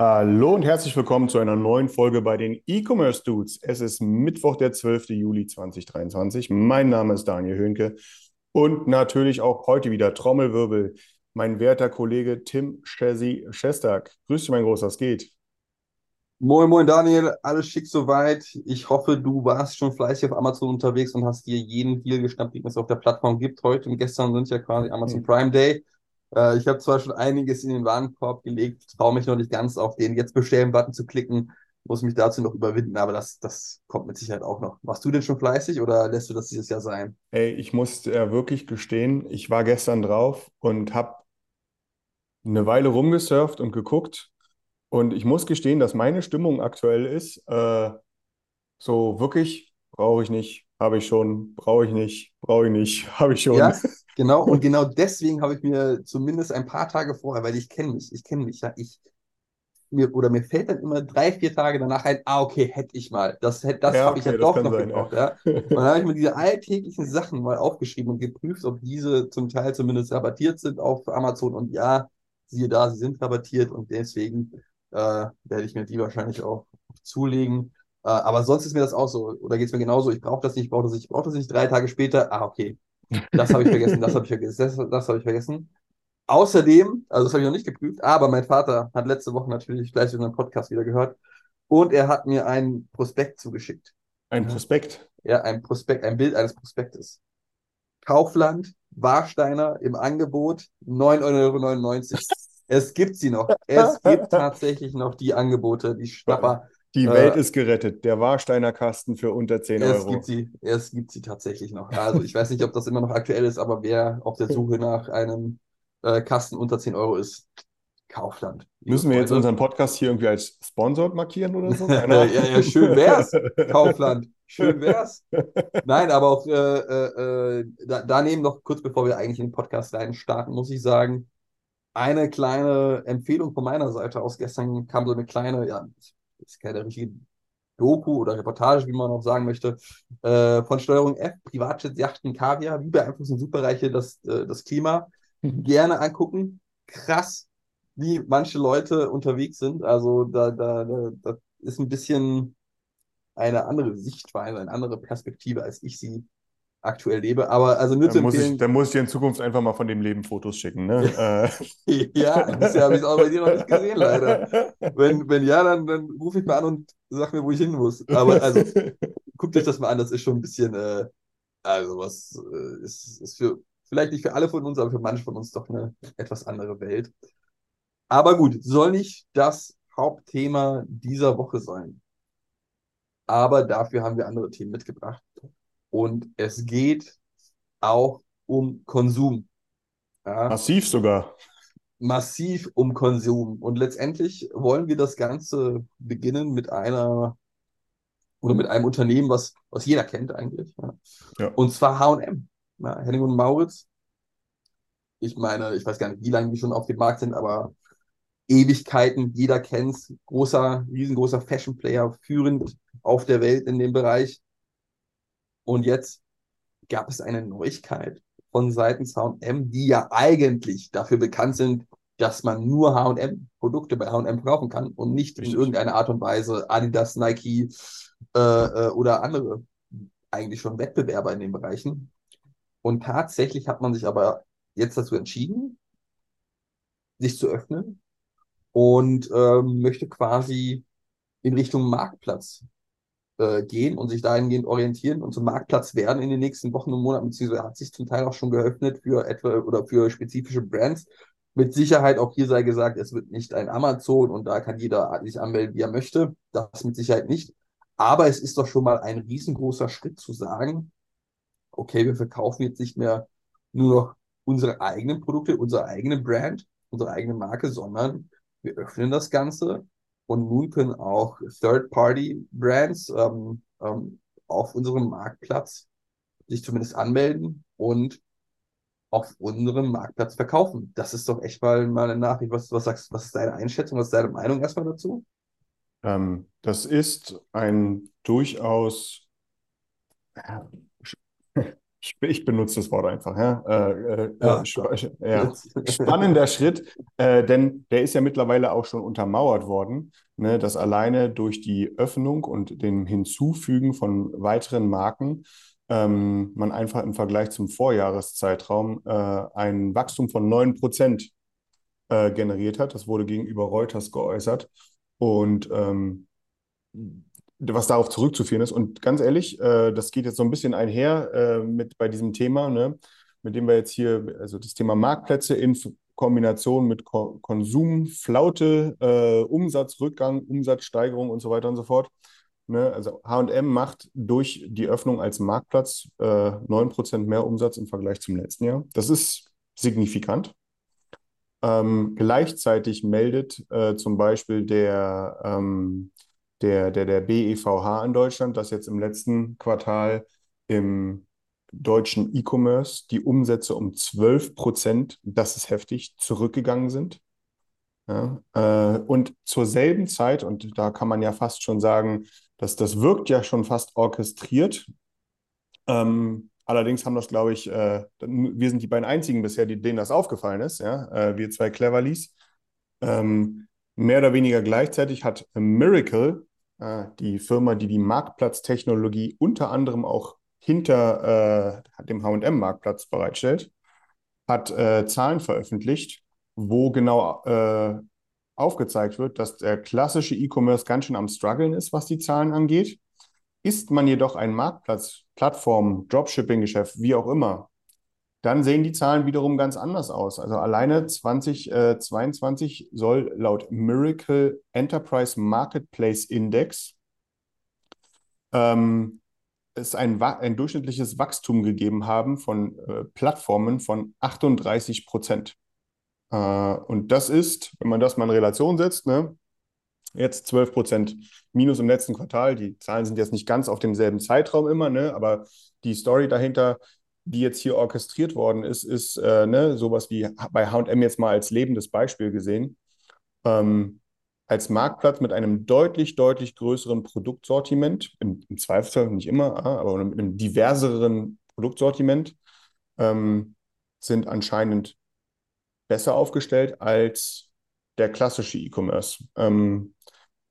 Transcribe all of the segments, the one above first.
Hallo und herzlich willkommen zu einer neuen Folge bei den E-Commerce Dudes. Es ist Mittwoch, der 12. Juli 2023. Mein Name ist Daniel Höhnke und natürlich auch heute wieder Trommelwirbel, mein werter Kollege Tim Chessy Schestag. Grüß dich, mein Großer, es geht. Moin, moin, Daniel. Alles schick soweit. Ich hoffe, du warst schon fleißig auf Amazon unterwegs und hast dir jeden Deal geschnappt, den es auf der Plattform gibt. Heute und gestern sind ja quasi Amazon Prime Day. Äh, ich habe zwar schon einiges in den Warenkorb gelegt, traue mich noch nicht ganz auf den Jetzt bestellen-Button zu klicken, muss mich dazu noch überwinden, aber das, das kommt mit Sicherheit auch noch. Warst du denn schon fleißig oder lässt du das dieses Jahr sein? Ey, ich muss äh, wirklich gestehen, ich war gestern drauf und habe eine Weile rumgesurft und geguckt. Und ich muss gestehen, dass meine Stimmung aktuell ist, äh, so wirklich brauche ich nicht, habe ich schon, brauche ich nicht, brauche ich nicht, habe ich schon. Ja, genau. Und genau deswegen habe ich mir zumindest ein paar Tage vorher, weil ich kenne mich, ich kenne mich, ja, ich mir oder mir fällt dann immer drei, vier Tage danach ein, ah, okay, hätte ich mal. Das, hätte- das Ja, habe ich ja okay, doch noch sein, gebraucht, ja. Und dann habe ich mir diese alltäglichen Sachen mal aufgeschrieben und geprüft, ob diese zum Teil zumindest rabattiert sind auf Amazon. Und ja, siehe da, sie sind rabattiert und deswegen äh, werde ich mir die wahrscheinlich auch zulegen. Äh, aber sonst ist mir das auch so, oder geht es mir genauso, ich brauche das nicht, ich brauche das nicht, ich brauche das nicht, drei Tage später, ah, okay, das habe ich vergessen, das habe ich vergessen, das, das habe ich vergessen. Außerdem, also das habe ich noch nicht geprüft, aber mein Vater hat letzte Woche natürlich gleich unseren Podcast wieder gehört und er hat mir ein Prospekt zugeschickt. Ein Prospekt. Ja, ein Prospekt, ein Bild eines Prospektes. Kaufland, Warsteiner im Angebot, 9,99 Euro. Es gibt sie noch. Es gibt tatsächlich noch die Angebote, die Schnapper. Die Äh, Welt ist gerettet. Der Warsteiner Kasten für unter 10 Es Euro. gibt sie, es gibt sie tatsächlich noch. Also ich weiß nicht, ob das immer noch aktuell ist, aber wer auf der Suche nach einem äh, Kasten unter 10 Euro ist, Kaufland. Müssen wir jetzt unseren Podcast hier irgendwie als sponsored markieren oder so? ja, ja, ja, schön wär's, Kaufland. Schön wär's. Nein, aber auch äh, äh, äh, da, daneben noch kurz bevor wir eigentlich in den Podcast rein starten, muss ich sagen, eine kleine Empfehlung von meiner Seite aus. Gestern kam so eine kleine, ja, ist keine richtige Doku oder Reportage, wie man auch sagen möchte, äh, von Steuerung F, Privatjets, Yachten, Kaviar. Wie beeinflussen Superreiche das, äh, das Klima? Gerne angucken. Krass, wie manche Leute unterwegs sind. Also da, da, da, da ist ein bisschen eine andere Sichtweise, eine andere Perspektive, als ich sie aktuell lebe. Aber also nur zu Dann muss ich, empfehlen, dann muss ich dir in Zukunft einfach mal von dem Leben Fotos schicken, ne? Äh, ja, bisher habe ich es auch bei dir noch nicht gesehen, leider. Wenn, wenn ja, dann, dann ruf ich mal an und sag mir, wo ich hin muss. Aber also, guckt euch das mal an, das ist schon ein bisschen, äh, also was äh, ist, ist für, vielleicht nicht für alle von uns, aber für manche von uns doch eine etwas andere Welt. Aber gut, soll nicht das Hauptthema dieser Woche sein. Aber dafür haben wir andere Themen mitgebracht. Und es geht auch um Konsum. Ja Massiv sogar. massiv um Konsum. Und letztendlich wollen wir das Ganze beginnen mit einer oder mit einem Unternehmen, was, was jeder kennt eigentlich. Ja. Ja. Und zwar H&M. Ja, Henning und Mauritz. Ich meine, ich weiß gar nicht, wie lange die schon auf dem Markt sind, aber Ewigkeiten, jeder kennt's. Großer, riesengroßer Fashion-Player, führend auf der Welt in dem Bereich. Und jetzt gab es eine Neuigkeit von seitens H&M, die ja eigentlich dafür bekannt sind, dass man nur H&M-Produkte bei H&M kaufen kann und nicht in Richtig. irgendeiner Art und Weise Adidas, Nike äh, äh, oder andere eigentlich schon Wettbewerber in den Bereichen. Und tatsächlich hat man sich aber jetzt dazu entschieden, sich zu öffnen und ähm, möchte quasi in Richtung Marktplatz äh, gehen und sich dahingehend orientieren und zum Marktplatz werden in den nächsten Wochen und Monaten, beziehungsweise hat sich zum Teil auch schon geöffnet für etwa oder für spezifische Brands. Mit Sicherheit, auch hier sei gesagt, es wird nicht ein Amazon und da kann jeder sich anmelden, wie er möchte. Das mit Sicherheit nicht. Aber es ist doch schon mal ein riesengroßer Schritt zu sagen, okay, wir verkaufen jetzt nicht mehr nur noch unsere eigenen Produkte, unsere eigene Brand, unsere eigene Marke, sondern wir öffnen das Ganze und nun können auch Third-Party-Brands ähm, ähm, auf unserem Marktplatz sich zumindest anmelden und auf unserem Marktplatz verkaufen. Das ist doch echt mal, mal eine Nachricht. Was, was sagst was ist deine Einschätzung, was ist deine Meinung erstmal dazu? Ähm, das ist ein durchaus, ich, ich benutze das Wort einfach, ja, äh, äh, Ja, spa ja. spannender Schritt, äh, denn der ist ja mittlerweile auch schon untermauert worden, ne, dass alleine durch die Öffnung und dem Hinzufügen von weiteren Marken ähm, man einfach im Vergleich zum Vorjahreszeitraum äh, ein Wachstum von 9% äh, generiert hat. Das wurde gegenüber Reuters geäußert. Und ähm, was darauf zurückzuführen ist. Und ganz ehrlich, äh, das geht jetzt so ein bisschen einher äh, mit bei diesem Thema, ne, mit dem wir jetzt hier, also das Thema Marktplätze in Kombination mit Ko Konsum, Flaute, äh, Umsatzrückgang, Umsatzsteigerung und so weiter und so fort. Ne? Also HM macht durch die Öffnung als Marktplatz äh, 9% mehr Umsatz im Vergleich zum letzten Jahr. Das ist signifikant. Ähm, gleichzeitig meldet äh, zum Beispiel der, ähm, der, der, der BEVH in Deutschland, dass jetzt im letzten Quartal im deutschen E-Commerce die Umsätze um 12 Prozent, das ist heftig, zurückgegangen sind. Ja, äh, und zur selben Zeit, und da kann man ja fast schon sagen, dass das wirkt ja schon fast orchestriert. Ähm, allerdings haben das, glaube ich, äh, wir sind die beiden einzigen bisher, die, denen das aufgefallen ist, ja, äh, wir zwei Cleverlies. Ähm, mehr oder weniger gleichzeitig hat Miracle, die Firma, die die Marktplatztechnologie unter anderem auch hinter äh, dem H&M-Marktplatz bereitstellt, hat äh, Zahlen veröffentlicht, wo genau äh, aufgezeigt wird, dass der klassische E-Commerce ganz schön am struggeln ist, was die Zahlen angeht. Ist man jedoch ein Marktplatz, Plattform, Dropshipping-Geschäft, wie auch immer, dann sehen die Zahlen wiederum ganz anders aus. Also alleine 2022 soll laut Miracle Enterprise Marketplace Index ähm, es ein, ein, durchschnittliches Wachstum gegeben haben von äh, Plattformen von 38 Prozent. Äh, und das ist, wenn man das mal in Relation setzt, ne, jetzt 12 Prozent minus im letzten Quartal. Die Zahlen sind jetzt nicht ganz auf demselben Zeitraum immer, ne, aber die Story dahinter die jetzt hier orchestriert worden ist, ist äh, ne, sowas wie bei HM jetzt mal als lebendes Beispiel gesehen. Ähm, als Marktplatz mit einem deutlich, deutlich größeren Produktsortiment, im, im Zweifelsfall nicht immer, aber mit einem diverseren Produktsortiment, ähm, sind anscheinend besser aufgestellt als der klassische E-Commerce. Ähm,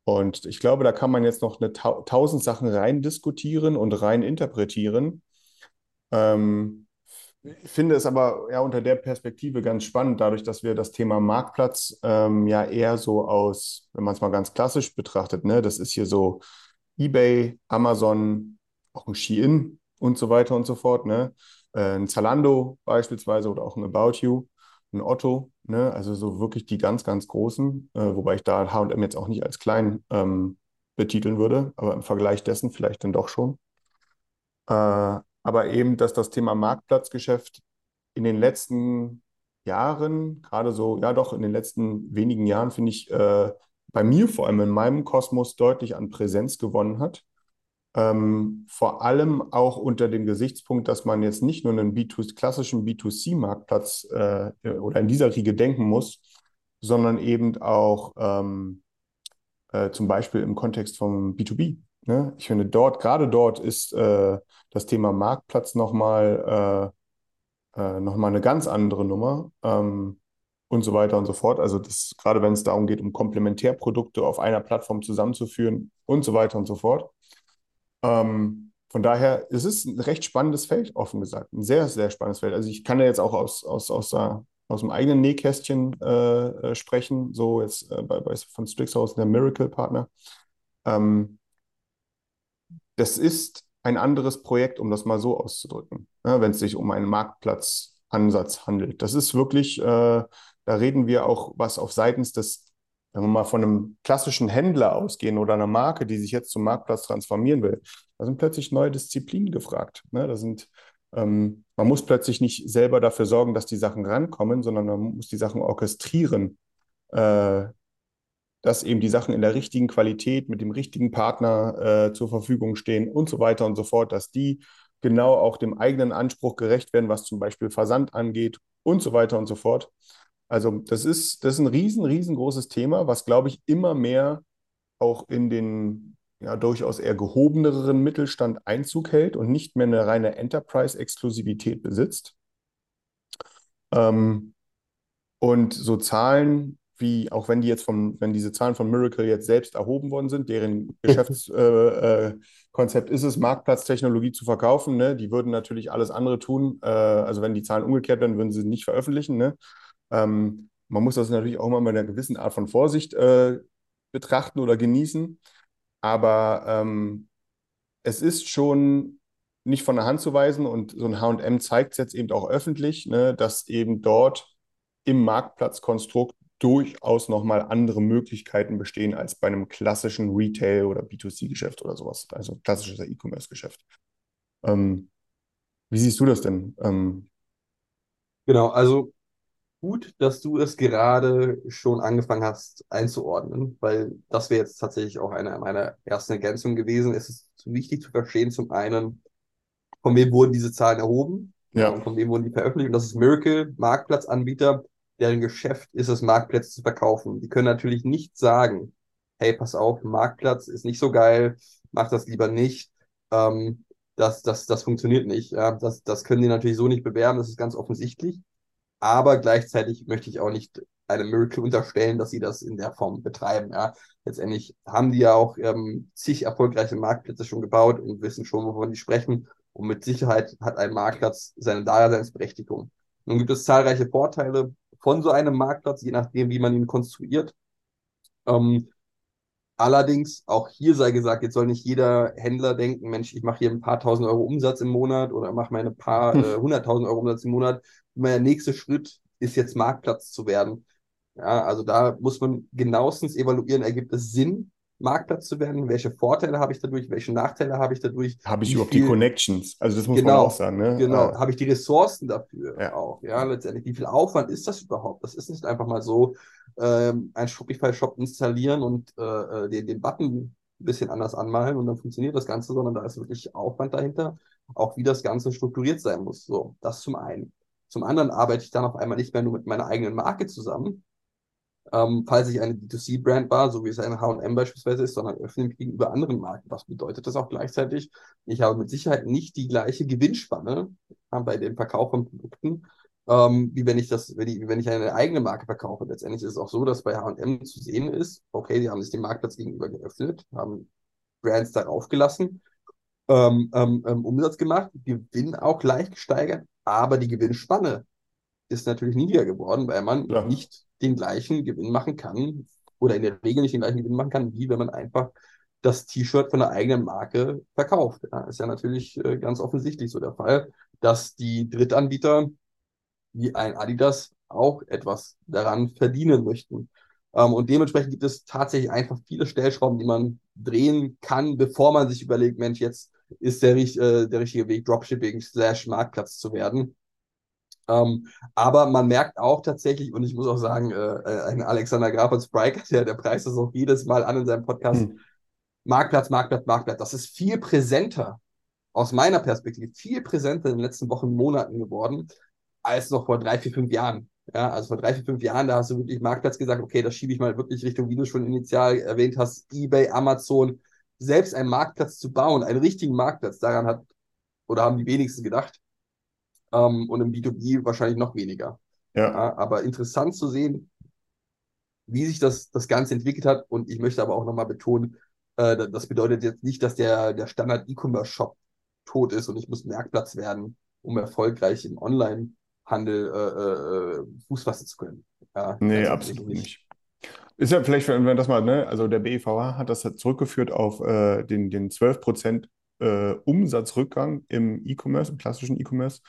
und ich glaube, da kann man jetzt noch eine ta tausend Sachen rein diskutieren und rein interpretieren. Ähm, ich finde es aber ja unter der Perspektive ganz spannend, dadurch, dass wir das Thema Marktplatz ähm, ja eher so aus, wenn man es mal ganz klassisch betrachtet, ne, das ist hier so eBay, Amazon, auch ein Shein und so weiter und so fort, ne, äh, ein Zalando beispielsweise oder auch ein About You, ein Otto, ne, also so wirklich die ganz, ganz großen, äh, wobei ich da H&M jetzt auch nicht als klein ähm, betiteln würde, aber im Vergleich dessen vielleicht dann doch schon. Äh, aber eben, dass das Thema Marktplatzgeschäft in den letzten Jahren, gerade so, ja doch, in den letzten wenigen Jahren, finde ich, äh, bei mir vor allem in meinem Kosmos deutlich an Präsenz gewonnen hat. Ähm, vor allem auch unter dem Gesichtspunkt, dass man jetzt nicht nur einen B2, klassischen B2C-Marktplatz äh, oder in dieser Riege denken muss, sondern eben auch ähm, äh, zum Beispiel im Kontext vom B2B. Ne? Ich finde, dort, gerade dort ist äh, das Thema Marktplatz nochmal äh, äh, noch eine ganz andere Nummer ähm, und so weiter und so fort. Also das, gerade wenn es darum geht, um Komplementärprodukte auf einer Plattform zusammenzuführen und so weiter und so fort. Ähm, von daher es ist ein recht spannendes Feld, offen gesagt. Ein sehr, sehr spannendes Feld. Also ich kann ja jetzt auch aus, aus, aus, der, aus dem eigenen Nähkästchen äh, äh sprechen, so jetzt äh, bei, bei, von Strixhaus, der Miracle-Partner. Ähm, das ist ein anderes Projekt, um das mal so auszudrücken, ja, wenn es sich um einen Marktplatzansatz handelt. Das ist wirklich, äh, da reden wir auch was auf seitens des, wenn wir mal von einem klassischen Händler ausgehen oder einer Marke, die sich jetzt zum Marktplatz transformieren will. Da sind plötzlich neue Disziplinen gefragt. Ne? Da sind Ähm, man muss plötzlich nicht selber dafür sorgen, dass die Sachen rankommen, sondern man muss die Sachen orchestrieren, äh, dass eben die Sachen in der richtigen Qualität mit dem richtigen Partner äh, zur Verfügung stehen und so weiter und so fort, dass die genau auch dem eigenen Anspruch gerecht werden, was zum Beispiel Versand angeht und so weiter und so fort. Also das ist, das ist ein riesen, riesengroßes Thema, was, glaube ich, immer mehr auch in den ja, durchaus eher gehobeneren Mittelstand Einzug hält und nicht mehr eine reine Enterprise-Exklusivität besitzt. Ähm, und so Zahlen wie, auch wenn die jetzt vom, wenn diese Zahlen von Miracle jetzt selbst erhoben worden sind, deren Geschäftskonzept äh, äh, ist es, Marktplatztechnologie zu verkaufen. Ne? Die würden natürlich alles andere tun. Äh, also wenn die Zahlen umgekehrt werden, würden sie nicht veröffentlichen. Ne? Ähm, man muss das natürlich auch mal mit einer gewissen Art von Vorsicht äh, betrachten oder genießen. Aber ähm, es ist schon nicht von der Hand zu weisen und so ein HM zeigt es jetzt eben auch öffentlich, ne, dass eben dort im Marktplatzkonstrukt durchaus nochmal andere Möglichkeiten bestehen als bei einem klassischen Retail- oder B2C-Geschäft oder sowas, also klassisches E-Commerce-Geschäft. Ähm, wie siehst du das denn? Ähm, genau, also gut, dass du es gerade schon angefangen hast einzuordnen, weil das wäre jetzt tatsächlich auch eine meiner ersten Ergänzungen gewesen. Es ist wichtig zu verstehen, zum einen, von wem wurden diese Zahlen erhoben ja. und von wem wurden die veröffentlicht. Und das ist Miracle, Marktplatzanbieter, deren Geschäft ist es, Marktplätze zu verkaufen. Die können natürlich nicht sagen, hey, pass auf, Marktplatz ist nicht so geil, mach das lieber nicht. Ähm, das, das, das funktioniert nicht. Ja, das, das können die natürlich so nicht bewerben, das ist ganz offensichtlich. Aber gleichzeitig möchte ich auch nicht einem Miracle unterstellen, dass sie das in der Form betreiben. Ja. Letztendlich haben die ja auch ähm, zig erfolgreiche Marktplätze schon gebaut und wissen schon, wovon die sprechen. Und mit Sicherheit hat ein Marktplatz seine Daseinsberechtigung. Nun gibt es zahlreiche Vorteile von so einem Marktplatz, je nachdem, wie man ihn konstruiert. Ähm, allerdings, auch hier sei gesagt, jetzt soll nicht jeder Händler denken, Mensch, ich mache hier ein paar tausend Euro Umsatz im Monat oder mache meine paar hm. äh, hunderttausend Euro Umsatz im Monat. Mein nächster Schritt ist jetzt Marktplatz zu werden. Ja, also da muss man genauestens evaluieren, ergibt es Sinn, Marktplatz zu werden? Welche Vorteile habe ich dadurch? Welche Nachteile habe ich dadurch? Habe ich überhaupt viel... die Connections? Also das muss genau, man auch sagen. Ne? Genau. Ah. Habe ich die Ressourcen dafür ja. auch? Ja, letztendlich. Wie viel Aufwand ist das überhaupt? Das ist nicht einfach mal so ähm, ein Shopify-Shop installieren und äh, äh, den, den Button ein bisschen anders anmalen und dann funktioniert das Ganze, sondern da ist wirklich Aufwand dahinter, auch wie das Ganze strukturiert sein muss. So, das zum einen. Zum anderen arbeite ich dann auf einmal nicht mehr nur mit meiner eigenen Marke zusammen, ähm, falls ich eine D2C-Brand war, so wie es eine H&M beispielsweise ist, sondern öffne mich gegenüber anderen Marken. Was bedeutet das auch gleichzeitig? Ich habe mit Sicherheit nicht die gleiche Gewinnspanne äh, bei dem Verkauf von Produkten, ähm, wie wenn ich das, wenn ich, wenn ich eine eigene Marke verkaufe. Letztendlich ist es auch so, dass bei H&M zu sehen ist, okay, die haben sich den Marktplatz gegenüber geöffnet, haben Brands darauf gelassen, ähm, ähm, ähm Umsatz gemacht, Gewinn auch leicht gesteigert, aber die Gewinnspanne ist natürlich niedriger geworden, weil man ja. nicht den gleichen Gewinn machen kann oder in der Regel nicht den gleichen Gewinn machen kann, wie wenn man einfach das T-Shirt von der eigenen Marke verkauft. Ja, ist ja natürlich äh, ganz offensichtlich so der Fall, dass die Drittanbieter wie ein Adidas auch etwas daran verdienen möchten. Ähm, und dementsprechend gibt es tatsächlich einfach viele Stellschrauben, die man drehen kann, bevor man sich überlegt, Mensch, jetzt ist der, äh, der richtige Weg, Dropshipping slash Marktplatz zu werden. Ähm, aber man merkt auch tatsächlich, und ich muss auch sagen, äh, äh ein Alexander Graf und Spriker, der, der preist das auch jedes Mal an in seinem Podcast, hm. Marktplatz, Marktplatz, Marktplatz. Das ist viel präsenter, aus meiner Perspektive, viel präsenter in den letzten Wochen, Monaten geworden, als noch vor drei, vier, fünf Jahren. Ja, also vor drei, vier, fünf Jahren, da hast du wirklich Marktplatz gesagt, okay, das schiebe ich mal wirklich Richtung, wie du schon initial erwähnt hast, eBay, Amazon, selbst einen Marktplatz zu bauen, einen richtigen Marktplatz, daran hat oder haben die wenigsten gedacht ähm, und im B2B wahrscheinlich noch weniger. Ja. ja. Aber interessant zu sehen, wie sich das, das Ganze entwickelt hat. Und ich möchte aber auch nochmal betonen, äh, das bedeutet jetzt nicht, dass der, der Standard-E-Commerce-Shop tot ist und ich muss Merkplatz werden, um erfolgreich im Online-Handel äh, äh, Fuß fassen zu können. Ja, nee, absolut nicht. nicht. Ist ja vielleicht, wenn wir das mal, ne, also der BEVH hat das zurückgeführt auf äh, den, den 12% äh, Umsatzrückgang im E-Commerce, im klassischen E-Commerce.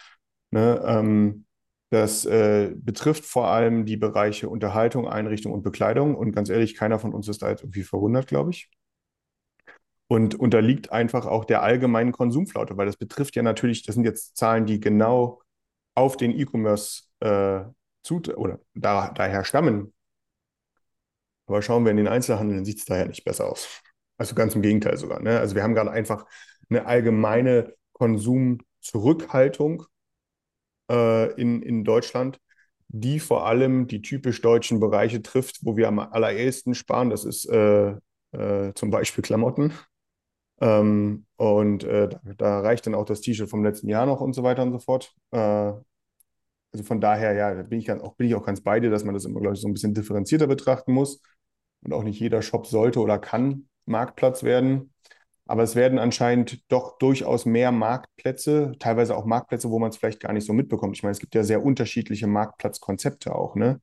Ne, ähm, das äh, betrifft vor allem die Bereiche Unterhaltung, Einrichtung und Bekleidung. Und ganz ehrlich, keiner von uns ist da jetzt irgendwie verwundert, glaube ich. und unterliegt einfach auch der allgemeinen Konsumflaute, weil das betrifft ja natürlich, das sind jetzt Zahlen, die genau auf den E-Commerce äh, zu oder da, daher stammen. Aber schauen wir in den Einzelhandel, dann sieht es daher nicht besser aus. Also ganz im Gegenteil sogar. Ne? Also wir haben gerade einfach eine allgemeine Konsumzurückhaltung äh, in, in Deutschland, die vor allem die typisch deutschen Bereiche trifft, wo wir am allerersten sparen. Das ist äh, äh, zum Beispiel Klamotten. Ähm, und äh, da, da, reicht dann auch das T-Shirt vom letzten Jahr noch und so weiter und so fort. Äh, also von daher, ja, bin ich, ganz, auch, bin ich auch ganz bei dir, dass man das immer, glaube ich, so ein bisschen differenzierter betrachten muss. Und auch nicht jeder Shop sollte oder kann Marktplatz werden. Aber es werden anscheinend doch durchaus mehr Marktplätze, teilweise auch Marktplätze, wo man es vielleicht gar nicht so mitbekommt. Ich meine, es gibt ja sehr unterschiedliche Marktplatzkonzepte auch, ne?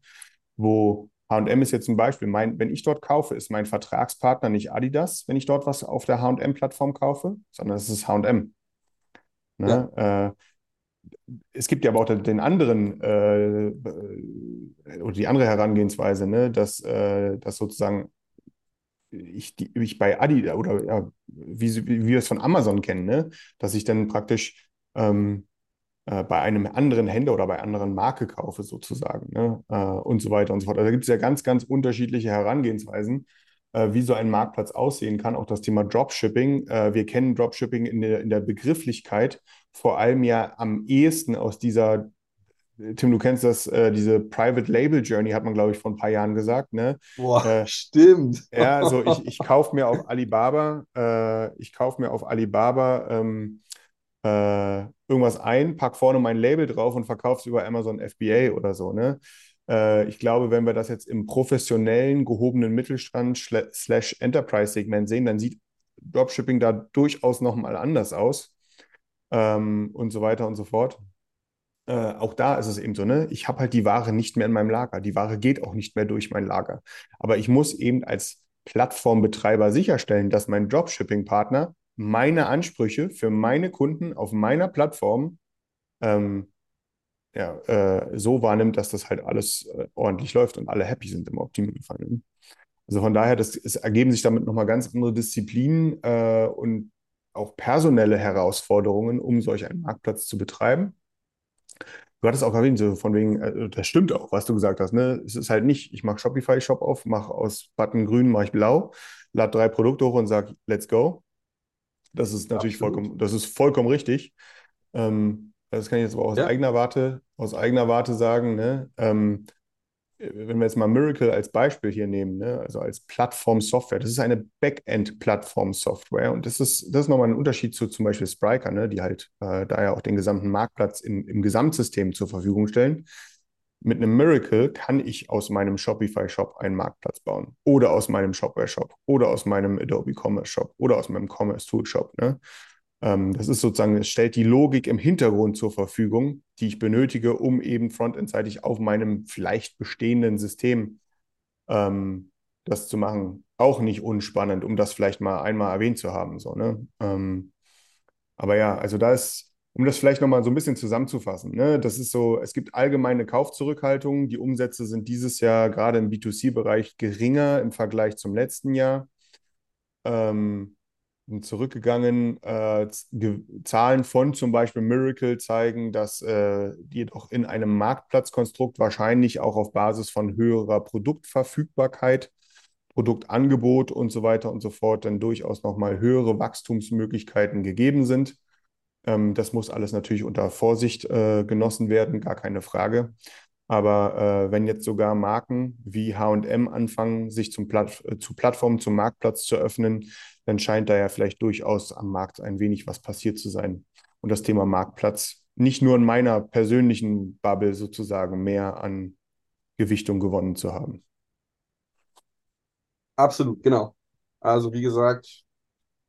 Wo H&M ist jetzt ein Beispiel. Mein, wenn ich dort kaufe, ist mein Vertragspartner nicht Adidas, wenn ich dort was auf der H&M-Plattform kaufe, sondern es ist H&M. Ne? Ja. Äh, es gibt ja aber auch den anderen äh, oder die andere Herangehensweise, ne? dass, äh, dass sozusagen ich, die, ich bei Adidas oder ja, wie, wie wir es von Amazon kennen, ne? dass ich dann praktisch ähm, äh, bei einem anderen Händler oder bei anderen Marke kaufe, sozusagen, ne? Äh, und so weiter und so fort. Also da gibt es ja ganz, ganz unterschiedliche Herangehensweisen, äh, wie so ein Marktplatz aussehen kann. Auch das Thema Dropshipping. Äh, wir kennen Dropshipping in der, in der Begrifflichkeit vor allem ja am ehesten aus dieser Tim, du kennst das, äh, diese Private Label Journey, hat man, glaube ich, vor ein paar Jahren gesagt. Ne? Boah, äh, stimmt. Ja, also ich, ich kaufe mir auf Alibaba, äh, ich kaufe mir auf Alibaba ähm, äh, irgendwas ein, pack vorne mein Label drauf und verkaufe es über Amazon FBA oder so. Ne? Äh, ich glaube, wenn wir das jetzt im professionellen, gehobenen Mittelstand slash Enterprise-Segment sehen, dann sieht Dropshipping da durchaus nochmal anders aus ähm, und so weiter und so fort. Äh, auch da ist es eben so, ne? Ich habe halt die Ware nicht mehr in meinem Lager. Die Ware geht auch nicht mehr durch mein Lager. Aber ich muss eben als Plattformbetreiber sicherstellen, dass mein Dropshipping-Partner meine Ansprüche für meine Kunden auf meiner Plattform ähm, ja, äh, so wahrnimmt, dass das halt alles äh, ordentlich läuft und alle happy sind im Optimalfall. Ne? Also von daher, das, es ergeben sich damit nochmal ganz andere Disziplinen äh, und auch personelle Herausforderungen, um solch einen Marktplatz zu betreiben. Du hattest auch erwähnt, so von wegen, äh, das stimmt auch, was du gesagt hast. Ne? Es ist halt nicht, ich mache Shopify-Shop auf, mache aus Button grün, mache ich blau, lade drei Produkte hoch und sage, let's go. Das ist natürlich vollkommen, das ist vollkommen richtig. Ähm, das kann ich jetzt aber auch aus ja. eigener Warte, aus eigener Warte sagen. Ne? Ähm, wenn wir jetzt mal Miracle als Beispiel hier nehmen, ne? also als Plattform-Software, das ist eine Backend-Plattform-Software und das ist, das ist nochmal ein Unterschied zu zum Beispiel Spryker, ne? die halt äh, da ja auch den gesamten Marktplatz in, im Gesamtsystem zur Verfügung stellen. Mit einem Miracle kann ich aus meinem Shopify-Shop einen Marktplatz bauen oder aus meinem Shopware-Shop oder aus meinem Adobe Commerce-Shop oder aus meinem Commerce-Tool-Shop. Ne? Ähm, das ist sozusagen, es stellt die Logik im Hintergrund zur Verfügung, die ich benötige, um eben frontendseitig auf meinem vielleicht bestehenden System ähm, das zu machen. Auch nicht unspannend, um das vielleicht mal einmal erwähnt zu haben. So, ne? Ähm, aber ja, also da ist, um das vielleicht nochmal so ein bisschen zusammenzufassen, ne? das ist so, es gibt allgemeine Kaufzurückhaltungen. Die Umsätze sind dieses Jahr gerade im B2C-Bereich geringer im Vergleich zum letzten Jahr. Ähm, zurückgegangen. Äh, Zahlen von zum Beispiel Miracle zeigen, dass äh, jedoch in einem Marktplatzkonstrukt wahrscheinlich auch auf Basis von höherer Produktverfügbarkeit, Produktangebot und so weiter und so fort dann durchaus nochmal höhere Wachstumsmöglichkeiten gegeben sind. Ähm, das muss alles natürlich unter Vorsicht äh, genossen werden, gar keine Frage. Aber äh, wenn jetzt sogar Marken wie HM anfangen, sich zum Platt, äh, zu Plattformen, zum Marktplatz zu öffnen, dann scheint da ja vielleicht durchaus am Markt ein wenig was passiert zu sein. Und das Thema Marktplatz nicht nur in meiner persönlichen Bubble sozusagen mehr an Gewichtung gewonnen zu haben. Absolut, genau. Also wie gesagt,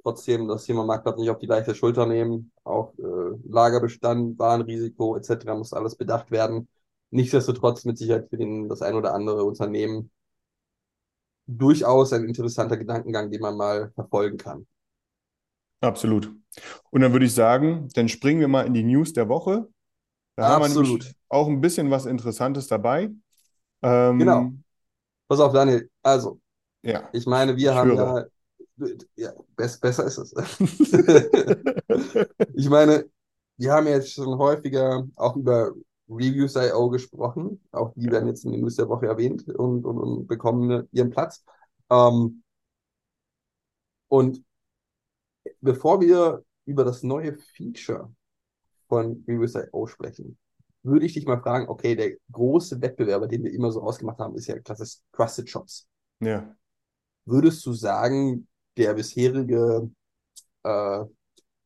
trotzdem das Thema Marktplatz nicht auf die leichte Schulter nehmen. Auch äh, Lagerbestand, Warenrisiko etc. muss alles bedacht werden. Nichtsdestotrotz mit Sicherheit für den, das ein oder andere Unternehmen durchaus ein interessanter Gedankengang, den man mal verfolgen kann. Absolut. Und dann würde ich sagen, dann springen wir mal in die News der Woche. Da Absolut. haben wir auch ein bisschen was Interessantes dabei. Ähm, genau. Pass auf, Daniel. Also, ja, ich meine, wir haben ja Ja, best, besser ist es. ich meine, wir haben jetzt schon häufiger auch über Reviews.io gesprochen. Auch die werden jetzt in den News der Woche erwähnt und, und, und bekommen ihren Platz. Ähm, und bevor wir über das neue Feature von Reviews.io sprechen, würde ich dich mal fragen, okay, der große Wettbewerber, den wir immer so ausgemacht haben, ist ja klassisch Trusted Shops. Ja. Würdest du sagen, der bisherige äh,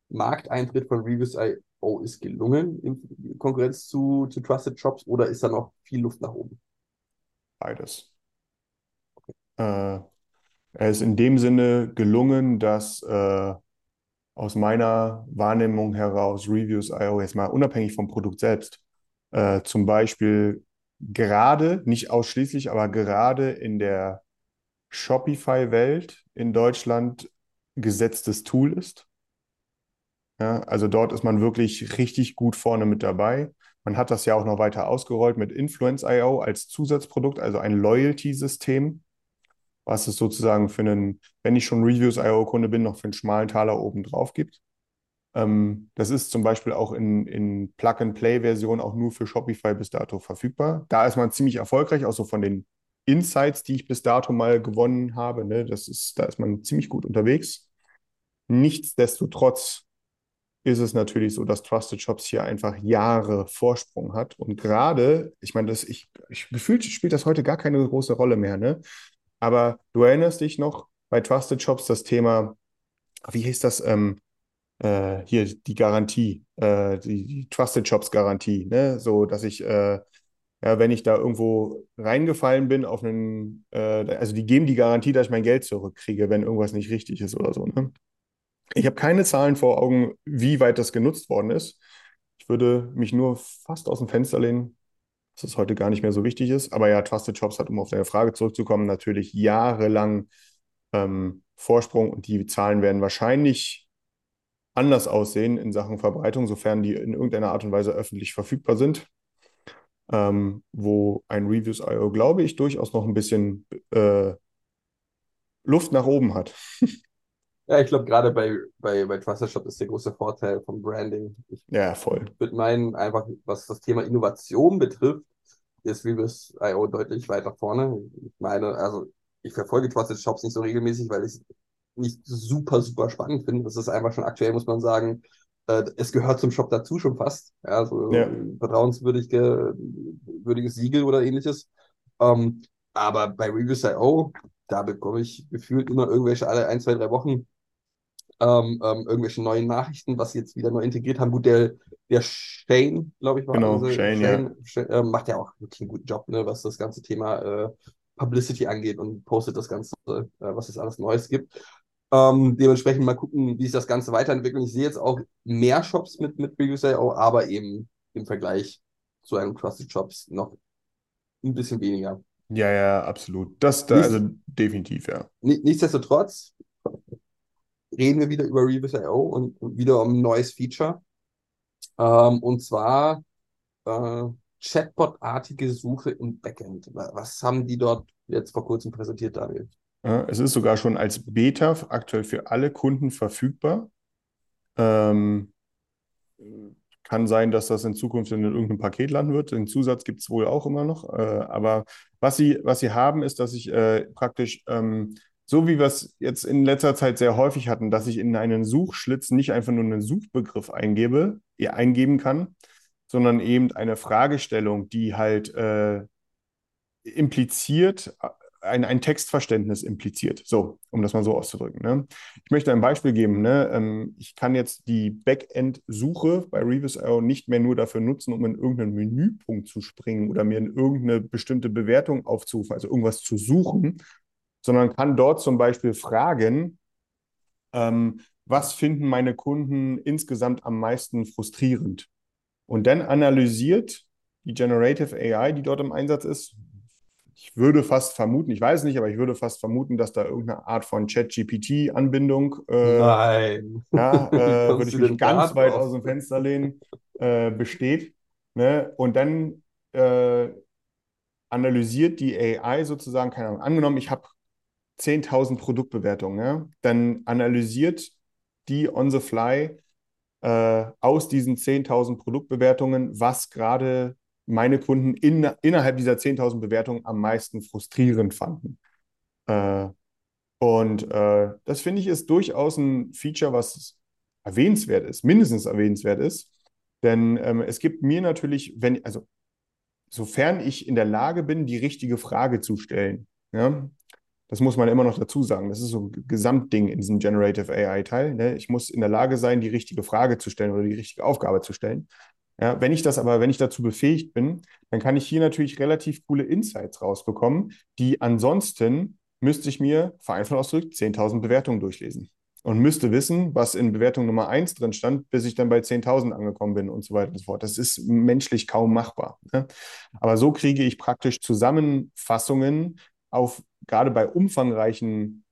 Markteintritt von Reviews.io ist gelungen in Konkurrenz zu, zu Trusted Shops oder ist da noch viel Luft nach oben? Beides. Äh, er ist in dem Sinne gelungen, dass äh, aus meiner Wahrnehmung heraus Reviews.io jetzt mal unabhängig vom Produkt selbst äh, zum Beispiel gerade, nicht ausschließlich, aber gerade in der Shopify-Welt in Deutschland gesetztes Tool ist. Ja, also dort ist man wirklich richtig gut vorne mit dabei. Man hat das ja auch noch weiter ausgerollt mit Influence.io als Zusatzprodukt, also ein Loyalty-System, was es sozusagen für einen, wenn ich schon Reviews.io-Kunde bin, noch für einen schmalen Taler oben drauf gibt. Ähm, das ist zum Beispiel auch in, in Plug-and-Play-Version auch nur für Shopify bis dato verfügbar. Da ist man ziemlich erfolgreich, auch so von den Insights, die ich bis dato mal gewonnen habe. Ne? Das ist, da ist man ziemlich gut unterwegs. Nichtsdestotrotz ist es natürlich so, dass Trusted Shops hier einfach Jahre Vorsprung hat. Und gerade, ich meine, das, ich, ich gefühlt spielt das heute gar keine große Rolle mehr, ne? Aber du erinnerst dich noch bei Trusted Shops das Thema, wie hieß das? Ähm, äh, hier die Garantie, äh, die, die, Trusted Shops Garantie, ne? So, dass ich, äh, ja, wenn ich da irgendwo reingefallen bin auf einen, äh, also die geben die Garantie, dass ich mein Geld zurückkriege, wenn irgendwas nicht richtig ist oder so, ne? Ich habe keine Zahlen vor Augen, wie weit das genutzt worden ist. Ich würde mich nur fast aus dem Fenster lehnen, dass es heute gar nicht mehr so wichtig ist. Aber ja, Trusted Shops hat, um auf deine Frage zurückzukommen, natürlich jahrelang ähm, Vorsprung und die Zahlen werden wahrscheinlich anders aussehen in Sachen Verbreitung, sofern die in irgendeiner Art und Weise öffentlich verfügbar sind. Ähm, wo ein Reviews.io, glaube ich, durchaus noch ein bisschen äh, Luft nach oben hat. Ja, ich glaube, gerade bei, bei, bei Trusted Shop ist der große Vorteil vom Branding. Ich ja, voll. würde meinen, einfach was das Thema Innovation betrifft, ist Reviews.io deutlich weiter vorne. Ich meine, also ich verfolge Trusted Shops nicht so regelmäßig, weil ich nicht super, super spannend finde. Das ist einfach schon aktuell, muss man sagen, äh, es gehört zum Shop dazu schon fast. Ja, so ja. vertrauenswürdiges Siegel oder ähnliches. Ähm, aber bei Reviews.io, da bekomme ich gefühlt immer irgendwelche alle ein, zwei, drei Wochen ähm, ähm, irgendwelche neuen Nachrichten, was sie jetzt wieder neu integriert haben. Gut, der, der Shane, glaube ich, war genau, also, Shane, Shane, ja. Shane äh, macht ja auch wirklich einen guten Job, ne, was das ganze Thema äh, Publicity angeht und postet das Ganze, äh, was es alles Neues gibt. Ähm, dementsprechend mal gucken, wie sich das Ganze weiterentwickelt. Ich sehe jetzt auch mehr Shops mit, mit Preview.io, aber eben im Vergleich zu einem Trusted Shops noch ein bisschen weniger. Ja, ja, absolut. Das da, also definitiv, ja. Nichtsdestotrotz reden wir wieder über Reviews.io und, wieder um ein neues Feature. Ähm, und zwar äh, Chatbot-artige Suche im Backend. Was haben die dort jetzt vor kurzem präsentiert, Daniel? Es ist sogar schon als Beta aktuell für alle Kunden verfügbar. Ähm, kann sein, dass das in Zukunft in irgendeinem Paket landen wird. Den Zusatz gibt es wohl auch immer noch. Äh, aber was sie, was sie haben, ist, dass ich äh, praktisch, ähm, so wie wir es jetzt in letzter Zeit sehr häufig hatten, dass ich in einen Suchschlitz nicht einfach nur einen Suchbegriff eingebe, eingeben kann, sondern eben eine Fragestellung, die halt äh, impliziert ein, ein Textverständnis impliziert. So, um das mal so auszudrücken. Ne? Ich möchte ein Beispiel geben. Ne? Ähm, ich kann jetzt die Backend-Suche bei Revis.io nicht mehr nur dafür nutzen, um in irgendeinen Menüpunkt zu springen oder mir in irgendeine bestimmte Bewertung aufzurufen, also irgendwas zu suchen, sondern kann dort zum Beispiel fragen, ähm, was finden meine Kunden insgesamt am meisten frustrierend? Und dann analysiert die Generative AI, die dort im Einsatz ist, ich würde fast vermuten, ich weiß nicht, aber ich würde fast vermuten, dass da irgendeine Art von Chat-GPT-Anbindung. Äh, Nein. Ja, äh, würde ich mich ganz weit aus dem Fenster lehnen, äh, besteht. Ne? Und dann äh, analysiert die AI sozusagen, keine Ahnung, angenommen, ich habe 10.000 Produktbewertungen, ja? Dann analysiert die on the fly äh, aus diesen 10.000 Produktbewertungen, was gerade meine Kunden in, innerhalb dieser 10.000 Bewertungen am meisten frustrierend fanden. Äh, und äh, das finde ich ist durchaus ein Feature, was erwähnenswert ist, mindestens erwähnenswert ist. Denn ähm, es gibt mir natürlich, wenn, also sofern ich in der Lage bin, die richtige Frage zu stellen, ja, das muss man immer noch dazu sagen. Das ist so ein Gesamtding in diesem Generative AI-Teil. Ne? Ich muss in der Lage sein, die richtige Frage zu stellen oder die richtige Aufgabe zu stellen. Ja, wenn ich das aber, wenn ich dazu befähigt bin, dann kann ich hier natürlich relativ coole Insights rausbekommen, die ansonsten müsste ich mir, vereinfacht ausgedrückt, 10.000 Bewertungen durchlesen und müsste wissen, was in Bewertung Nummer 1 drin stand, bis ich dann bei 10.000 angekommen bin und so weiter und so fort. Das ist menschlich kaum machbar. Ne? Aber so kriege ich praktisch Zusammenfassungen auf gerade bei umfangreichen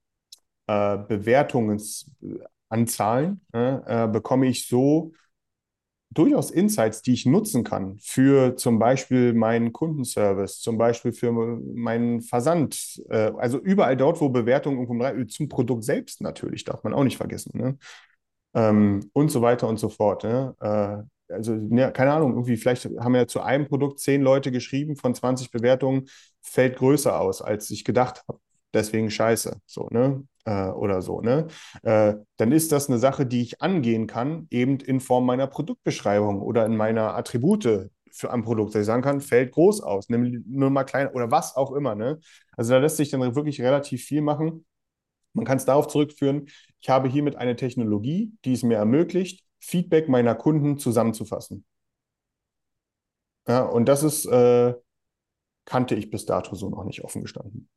äh, Bewertungsanzahlen äh, bekomme ich so durchaus Insights, die ich nutzen kann für zum Beispiel meinen Kundenservice, zum Beispiel für meinen Versand. Äh, also überall dort, wo Bewertungen irgendwo zum Produkt selbst natürlich, darf man auch nicht vergessen. Ne? Ähm, und so weiter und so fort. Ne? Also, ne, keine Ahnung, irgendwie, vielleicht haben ja zu einem Produkt zehn Leute geschrieben, von 20 Bewertungen fällt größer aus, als ich gedacht habe deswegen scheiße, so, ne? Äh, oder so, ne? Äh, dann ist das eine Sache, die ich angehen kann, eben in Form meiner Produktbeschreibung oder in meiner Attribute für ein Produkt, dass ich sagen kann, fällt groß aus, nimm nur mal klein oder was auch immer, ne? Also da lässt sich dann wirklich relativ viel machen. Man kann es darauf zurückführen, ich habe hiermit eine Technologie, die es mir ermöglicht, Feedback meiner Kunden zusammenzufassen. Ja, und das ist, äh, kannte ich bis dato so noch nicht offen gestanden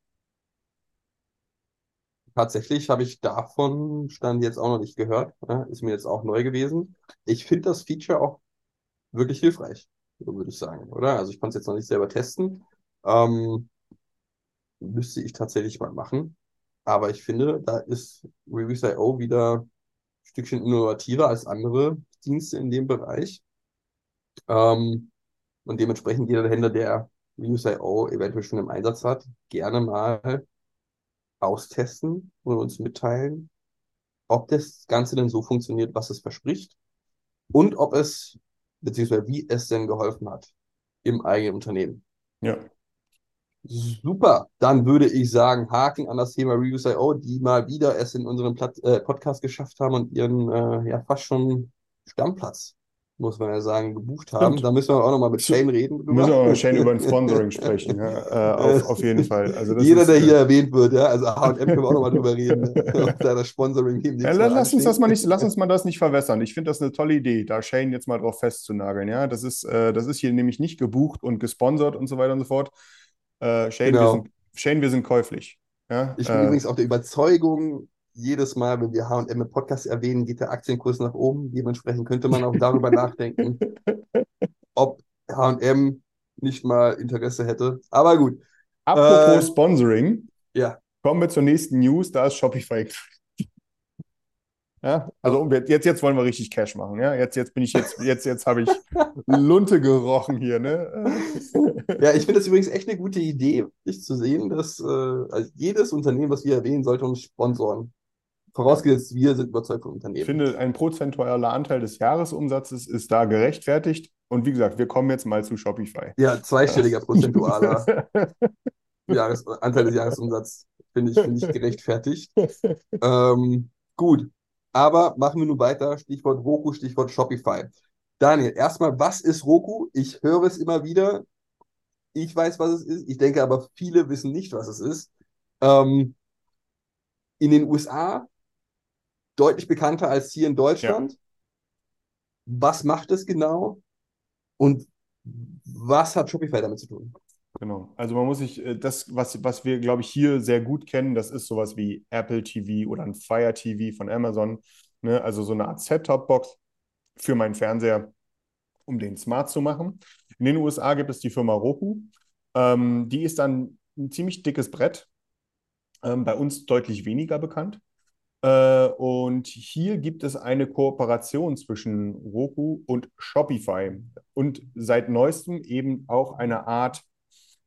tatsächlich habe ich davon Stand jetzt auch noch nicht gehört. Ne? Ist mir jetzt auch neu gewesen. Ich finde das Feature auch wirklich hilfreich, würde ich sagen, oder? Also ich konnte es jetzt noch nicht selber testen. Ähm, müsste ich tatsächlich mal machen. Aber ich finde, da ist Reviews.io wieder Stückchen innovativer als andere Dienste in dem Bereich. Ähm, und dementsprechend jeder Händler, der Reviews.io eventuell schon im Einsatz hat, gerne mal austesten und uns mitteilen, ob das Ganze denn so funktioniert, was es verspricht und ob es, beziehungsweise wie es denn geholfen hat im eigenen Unternehmen. Ja. Super, dann würde ich sagen, Haken an das Thema Reviews.io, die mal wieder es in unserem Plat äh, Podcast geschafft haben und ihren äh, ja fast schon Stammplatz muss man ja sagen, gebucht haben. Da müssen wir auch nochmal mit Shane reden. Drüber. Müssen wir mal mit Shane über ein Sponsoring sprechen, ja, äh, auf, auf, jeden Fall. Also Jeder, ist, der hier äh, erwähnt wird, ja, also H&M können wir auch nochmal drüber reden, ne? da das Sponsoring ja, lass, uns das mal nicht, lass uns mal das nicht verwässern. Ich finde das eine tolle Idee, da Shane jetzt mal drauf festzunageln. Ja, das ist, äh, das ist hier nämlich nicht gebucht und gesponsert und so weiter und so fort. Äh, Shane, genau. wir sind, Shane, wir sind käuflich. Ja? Ich bin äh, übrigens auch der Überzeugung, jedes Mal, wenn wir HM im Podcast erwähnen, geht der Aktienkurs nach oben. Dementsprechend könnte man auch darüber nachdenken, ob HM nicht mal Interesse hätte. Aber gut. Apropos äh, Sponsoring. Ja. Kommen wir zur nächsten News. Da ist Shopify ja, also jetzt, jetzt wollen wir richtig Cash machen. Ja, jetzt, jetzt bin ich jetzt, jetzt, jetzt habe ich Lunte gerochen hier. Ne? ja, ich finde das übrigens echt eine gute Idee, dich zu sehen, dass äh, also jedes Unternehmen, was wir erwähnen, sollte uns sponsoren. Vorausgesetzt, wir sind überzeugt vom Unternehmen. Ich finde, ein prozentualer Anteil des Jahresumsatzes ist da gerechtfertigt. Und wie gesagt, wir kommen jetzt mal zu Shopify. Ja, zweistelliger prozentualer Jahres Anteil des Jahresumsatzes finde ich, find ich gerechtfertigt. ähm, gut, aber machen wir nun weiter. Stichwort Roku, Stichwort Shopify. Daniel, erstmal, was ist Roku? Ich höre es immer wieder. Ich weiß, was es ist. Ich denke aber, viele wissen nicht, was es ist. Ähm, in den USA deutlich bekannter als hier in Deutschland. Ja. Was macht es genau? Und was hat Shopify damit zu tun? Genau. Also man muss sich, äh, das, was, was wir, glaube ich, hier sehr gut kennen, das ist sowas wie Apple TV oder ein Fire TV von Amazon. Ne? Also so eine Art Set-Top-Box für meinen Fernseher, um den smart zu machen. In den USA gibt es die Firma Roku. Ähm, die ist dann ein ziemlich dickes Brett. Ähm, bei uns deutlich weniger bekannt. Äh, und hier gibt es eine Kooperation zwischen Roku und Shopify und seit neuestem eben auch eine Art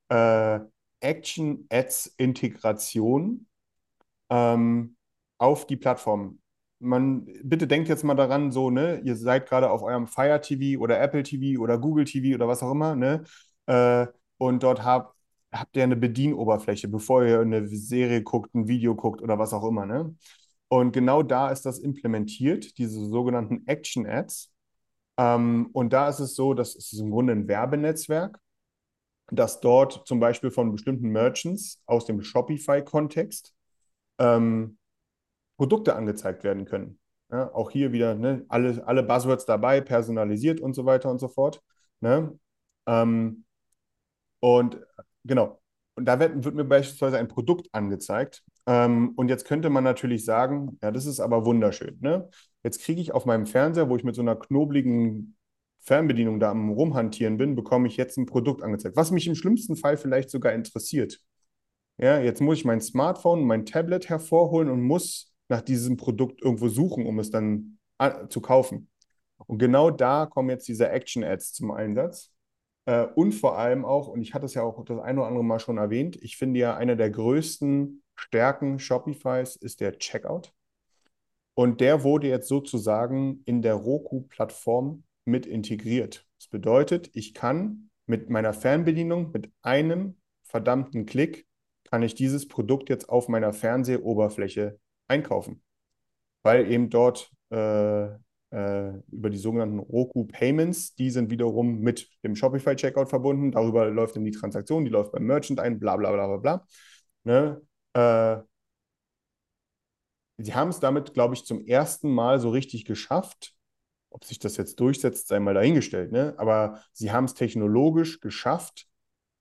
äh, Action-Ads-Integration ähm, auf die Plattform. Man, bitte denkt jetzt mal daran, so, ne, ihr seid gerade auf eurem Fire TV oder Apple TV oder Google TV oder was auch immer, ne? Äh, und dort habt, habt ihr eine Bedienoberfläche, bevor ihr eine Serie guckt, ein Video guckt oder was auch immer, ne? Und genau da ist das implementiert, diese sogenannten Action Ads. Ähm, und da ist es so, das ist im Grunde ein Werbenetzwerk, dass dort zum Beispiel von bestimmten Merchants aus dem Shopify-Kontext ähm, Produkte angezeigt werden können. Ja, auch hier wieder ne, alle, alle Buzzwords dabei, personalisiert und so weiter und so fort. Ne? Ähm, und genau, und da wird, wird, mir beispielsweise ein Produkt angezeigt. Ähm, und jetzt könnte man natürlich sagen, ja, das ist aber wunderschön. Ne? Jetzt kriege ich auf meinem Fernseher, wo ich mit so einer knobligen Fernbedienung da am Rumhantieren bin, bekomme ich jetzt ein Produkt angezeigt, was mich im schlimmsten Fall vielleicht sogar interessiert. Ja, jetzt muss ich mein Smartphone, mein Tablet hervorholen und muss nach diesem Produkt irgendwo suchen, um es dann zu kaufen. Und genau da kommen jetzt diese Action-Ads zum Einsatz. Äh, und vor allem auch, und ich hatte es ja auch das eine oder andere Mal schon erwähnt, ich finde ja, eine der größten Stärken Shopifys ist der Checkout. Und der wurde jetzt sozusagen in der Roku-Plattform mit integriert. Das bedeutet, ich kann mit meiner Fernbedienung, mit einem verdammten Klick, kann ich dieses Produkt jetzt auf meiner Fernsehoberfläche einkaufen, weil eben dort äh, äh, über die sogenannten Roku Payments, die sind wiederum mit dem Shopify Checkout verbunden. Darüber läuft dann die Transaktion, die läuft beim Merchant ein, bla bla bla bla bla. Ne? Äh, sie haben es damit, glaube ich, zum ersten Mal so richtig geschafft. Ob sich das jetzt durchsetzt, sei mal dahingestellt. Ne? Aber sie haben es technologisch geschafft,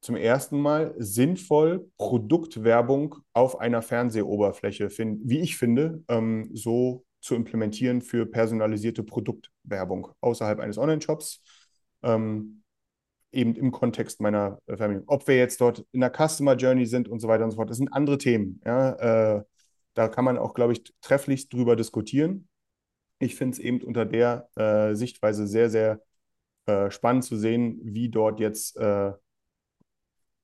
zum ersten Mal sinnvoll Produktwerbung auf einer Fernsehoberfläche, wie ich finde, ähm, so zu implementieren für personalisierte Produktwerbung außerhalb eines Online-Shops. Ähm, eben im Kontext meiner äh, Familie. Ob wir jetzt dort in der Customer Journey sind und so weiter und so fort, das sind andere Themen. Ja? Äh, da kann man auch, glaube ich, trefflichst drüber diskutieren. Ich finde es eben unter der äh, Sichtweise sehr, sehr äh, spannend zu sehen, wie dort jetzt äh,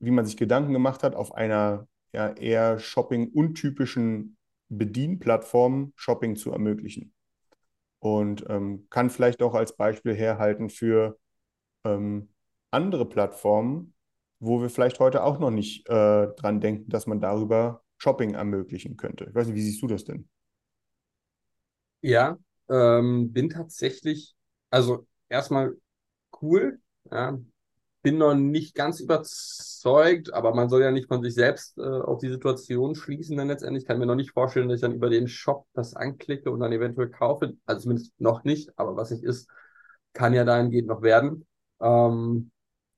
wie man sich Gedanken gemacht hat, auf einer ja, eher Shopping-untypischen Bedienplattform Shopping zu ermöglichen. Und ähm, kann vielleicht auch als Beispiel herhalten für ähm, andere Plattformen, wo wir vielleicht heute auch noch nicht äh, dran denken, dass man darüber Shopping ermöglichen könnte. Ich weiß nicht, wie siehst du das denn? Ja, ähm, bin tatsächlich, also erstmal cool, ja, bin noch nicht ganz überzeugt, aber man soll ja nicht von sich selbst äh, auf die Situation schließen dann letztendlich. Ich kann mir noch nicht vorstellen, dass ich dann über den Shop das anklicke und dann eventuell kaufe. Also zumindest noch nicht, aber was nicht ist, kann ja dahingehend noch werden. Ähm,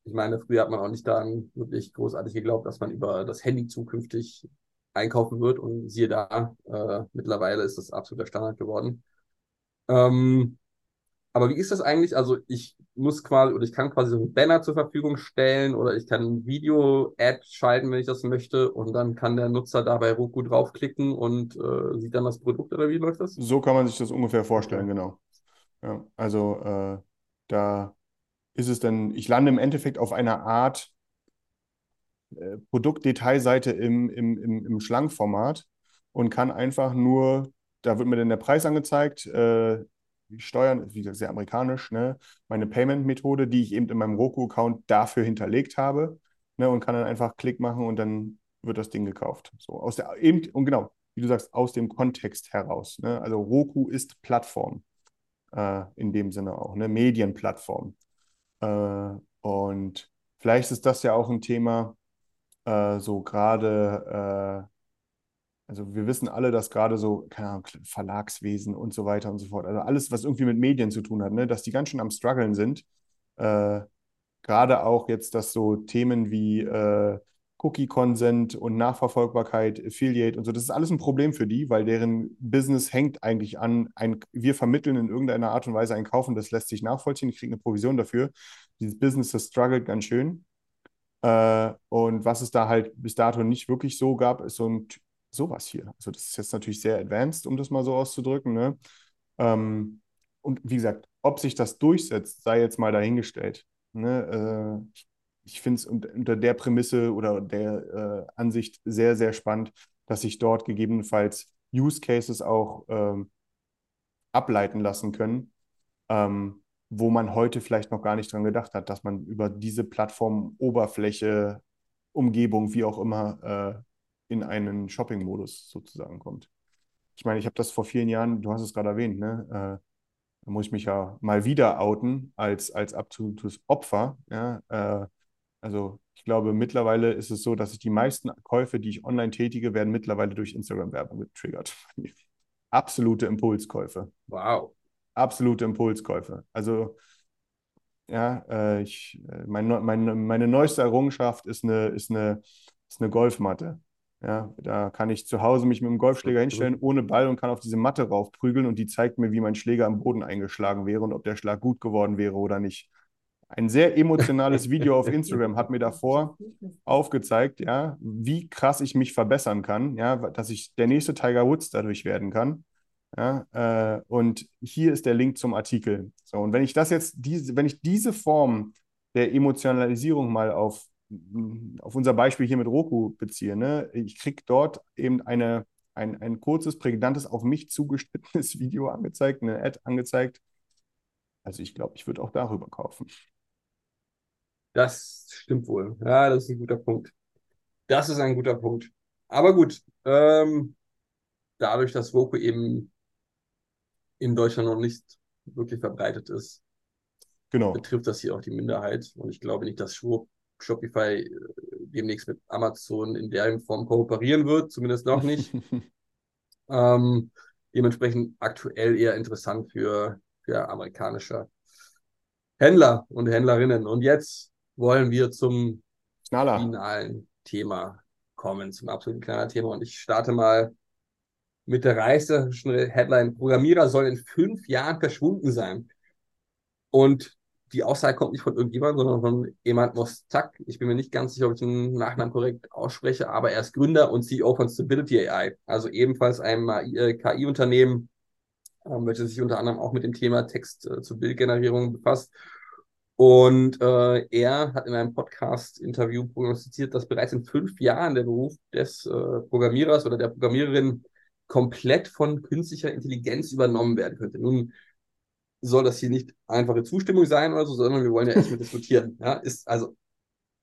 ich meine, früher hat man auch nicht daran wirklich großartig geglaubt, dass man über das Handy zukünftig einkaufen wird und siehe da, äh, mittlerweile ist das absoluter Standard geworden. Ähm, aber wie ist das eigentlich? Also ich muss quasi oder ich kann quasi so ein Banner zur Verfügung stellen oder ich kann ein Video-Ad schalten, wenn ich das möchte und dann kann der Nutzer dabei Roku draufklicken und äh, sieht dann das Produkt oder wie läuft das? So kann man sich das ungefähr vorstellen, genau. Ja, also äh, da ist es dann, ich lande im Endeffekt auf einer Art äh, Produktdetailseite im, im, im, im Schlankformat und kann einfach nur, da wird mir dann der Preis angezeigt, äh, Steuern, wie gesagt, sehr amerikanisch, ne? meine Payment-Methode, die ich eben in meinem Roku-Account dafür hinterlegt habe ne? und kann dann einfach Klick machen und dann wird das Ding gekauft. So aus der eben und genau, wie du sagst, aus dem Kontext heraus. Ne? Also Roku ist Plattform äh, in dem Sinne auch, eine Medienplattform. Äh, und vielleicht ist das ja auch ein Thema, äh, so gerade äh, also wir wissen alle, dass gerade so, Ahnung, Verlagswesen und so weiter und so fort, also alles, was irgendwie mit Medien zu tun hat, ne, dass die ganz schön am struggeln sind. Äh, gerade auch jetzt, dass so Themen wie äh, Cookie-Consent und Nachverfolgbarkeit, Affiliate und so, das ist alles ein Problem für die, weil deren Business hängt eigentlich an, ein, wir vermitteln in irgendeiner Art und Weise ein Kaufen, das lässt sich nachvollziehen, ich kriege eine Provision dafür. Dieses Business, das struggelt ganz schön. Äh, und was es da halt bis dato nicht wirklich so gab, ist so ein sowas hier. Also das ist jetzt natürlich sehr advanced, um das mal so auszudrücken. Ne? Ähm, und wie gesagt, ob sich das durchsetzt, sei jetzt mal dahingestellt. Ne? Äh, ich finde es unter, der Prämisse oder der äh, Ansicht sehr, sehr spannend, dass sich dort gegebenenfalls Use Cases auch ähm, ableiten lassen können, ähm, wo man heute vielleicht noch gar nicht dran gedacht hat, dass man über diese Plattform, Oberfläche, Umgebung, wie auch immer, äh, in einen Shopping-Modus sozusagen kommt. Ich meine, ich habe das vor vielen Jahren, du hast es gerade erwähnt, ne? Äh, da muss ich mich ja mal wieder outen als, als absolutes Opfer. Ja? Äh, also ich glaube, mittlerweile ist es so, dass ich die meisten Käufe, die ich online tätige, werden mittlerweile durch Instagram-Werbung getriggert. Absolute Impulskäufe. Wow. Absolute Impulskäufe. Also ja, äh, ich, äh, mein, mein, meine neueste Errungenschaft ist eine, ist eine, ist eine Golfmatte. Ja, da kann ich zu Hause mich mit dem Golfschläger hinstellen, ohne Ball und kann auf diese Matte raufprügeln und die zeigt mir, wie mein Schläger am Boden eingeschlagen wäre und ob der Schlag gut geworden wäre oder nicht. Ein sehr emotionales Video auf Instagram hat mir davor aufgezeigt, ja, wie krass ich mich verbessern kann, ja, dass ich der nächste Tiger Woods dadurch werden kann. Ja, äh, und hier ist der Link zum Artikel. So, und wenn ich das jetzt, diese, wenn ich diese Form der Emotionalisierung mal auf, auf unser Beispiel hier mit Roku beziehe, ne, ich kriege dort eben eine, ein, ein kurzes, prägnantes, auf mich zugeschnittenes Video angezeigt, eine Ad angezeigt. Also ich glaube, ich würde auch darüber kaufen. Das stimmt wohl. Ja, das ist ein guter Punkt. Das ist ein guter Punkt. Aber gut, ähm, dadurch, dass Roku eben in Deutschland noch nicht wirklich verbreitet ist, Genau. betrifft das hier auch die Minderheit. Und ich glaube nicht, dass Shopify äh, demnächst mit Amazon in der Form kooperieren wird, zumindest noch nicht. ähm, dementsprechend aktuell eher interessant für, für amerikanische Händler und Händlerinnen. Und jetzt wollen wir zum Knaller. finalen Thema kommen, zum absoluten kleinen Thema. Und ich starte mal mit der reißerischen Headline: Programmierer sollen in fünf Jahren verschwunden sein. Und die Aussage kommt nicht von irgendjemandem, sondern von Emad Mostak. Ich bin mir nicht ganz sicher, ob ich den Nachnamen korrekt ausspreche, aber er ist Gründer und CEO von Stability AI, also ebenfalls einem äh, KI-Unternehmen, ähm, welches sich unter anderem auch mit dem Thema Text äh, zu Bildgenerierung befasst. Und äh, er hat in einem Podcast-Interview prognostiziert, dass bereits in fünf Jahren der Beruf des äh, Programmierers oder der Programmiererin komplett von künstlicher Intelligenz übernommen werden könnte. Nun soll das hier nicht einfache Zustimmung sein oder so, sondern wir wollen ja erstmal diskutieren. Ja, ist also,